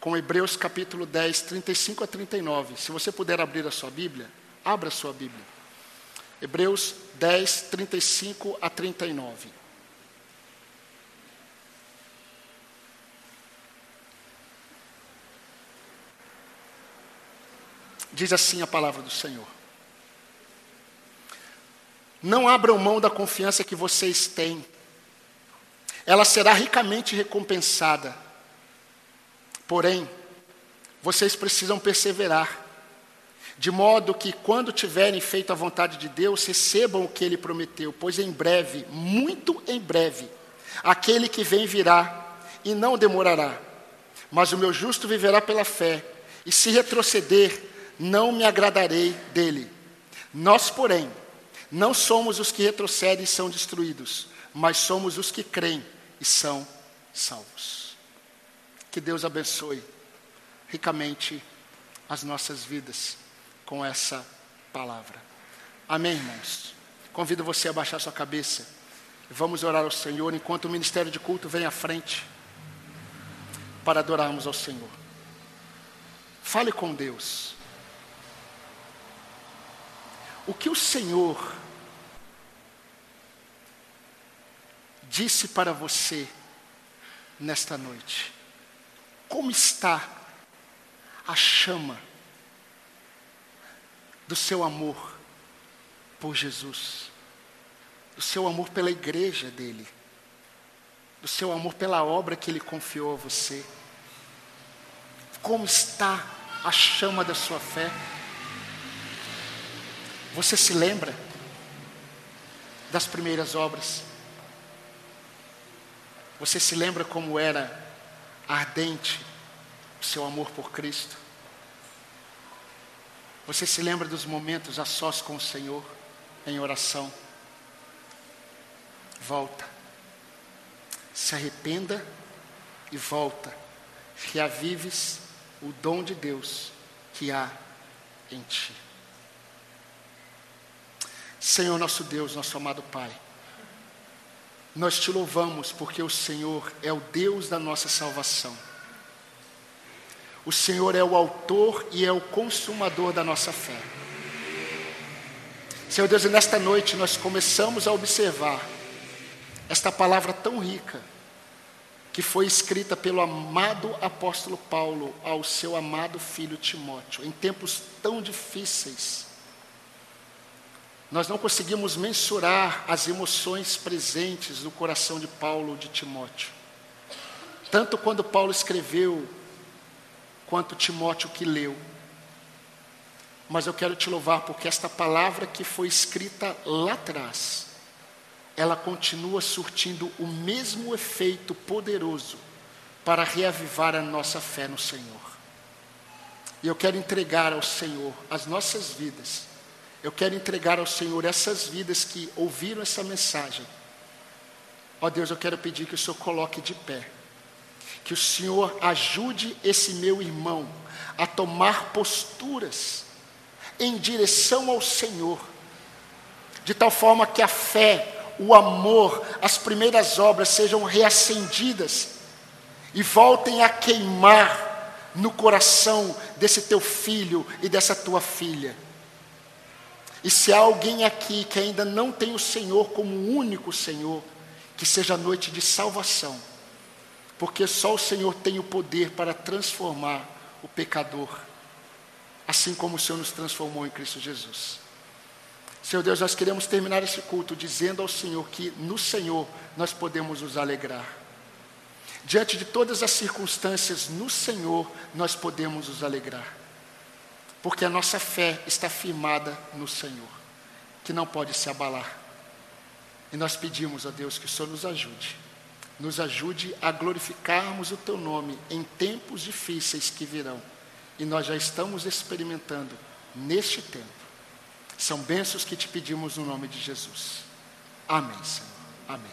Speaker 1: com Hebreus capítulo 10, 35 a 39. Se você puder abrir a sua Bíblia, abra a sua Bíblia. Hebreus 10, 35 a 39. Diz assim a palavra do Senhor. Não abram mão da confiança que vocês têm ela será ricamente recompensada. Porém, vocês precisam perseverar, de modo que, quando tiverem feito a vontade de Deus, recebam o que Ele prometeu, pois em breve, muito em breve, aquele que vem virá e não demorará. Mas o meu justo viverá pela fé, e se retroceder, não me agradarei dele. Nós, porém, não somos os que retrocedem e são destruídos, mas somos os que creem e são salvos. Que Deus abençoe ricamente as nossas vidas com essa palavra. Amém, irmãos? Convido você a baixar sua cabeça. Vamos orar ao Senhor enquanto o ministério de culto vem à frente para adorarmos ao Senhor. Fale com Deus. O que o Senhor disse para você nesta noite? Como está a chama do seu amor por Jesus, do seu amor pela igreja dele, do seu amor pela obra que ele confiou a você? Como está a chama da sua fé? Você se lembra das primeiras obras? Você se lembra como era ardente o seu amor por Cristo? Você se lembra dos momentos a sós com o Senhor, em oração? Volta. Se arrependa e volta. Reavives o dom de Deus que há em ti. Senhor nosso Deus, nosso amado Pai. Nós te louvamos porque o Senhor é o Deus da nossa salvação. O Senhor é o autor e é o consumador da nossa fé. Senhor Deus, e nesta noite nós começamos a observar esta palavra tão rica que foi escrita pelo amado apóstolo Paulo ao seu amado filho Timóteo, em tempos tão difíceis nós não conseguimos mensurar as emoções presentes no coração de Paulo ou de Timóteo. Tanto quando Paulo escreveu, quanto Timóteo que leu. Mas eu quero te louvar porque esta palavra que foi escrita lá atrás, ela continua surtindo o mesmo efeito poderoso para reavivar a nossa fé no Senhor. E eu quero entregar ao Senhor as nossas vidas. Eu quero entregar ao Senhor essas vidas que ouviram essa mensagem. Ó oh Deus, eu quero pedir que o Senhor coloque de pé. Que o Senhor ajude esse meu irmão a tomar posturas em direção ao Senhor, de tal forma que a fé, o amor, as primeiras obras sejam reacendidas e voltem a queimar no coração desse teu filho e dessa tua filha. E se há alguém aqui que ainda não tem o Senhor como único Senhor, que seja noite de salvação, porque só o Senhor tem o poder para transformar o pecador, assim como o Senhor nos transformou em Cristo Jesus. Senhor Deus, nós queremos terminar esse culto dizendo ao Senhor que no Senhor nós podemos nos alegrar. Diante de todas as circunstâncias, no Senhor nós podemos nos alegrar. Porque a nossa fé está firmada no Senhor, que não pode se abalar. E nós pedimos a Deus que o Senhor nos ajude, nos ajude a glorificarmos o Teu nome em tempos difíceis que virão. E nós já estamos experimentando neste tempo. São bênçãos que te pedimos no nome de Jesus. Amém, Senhor. Amém.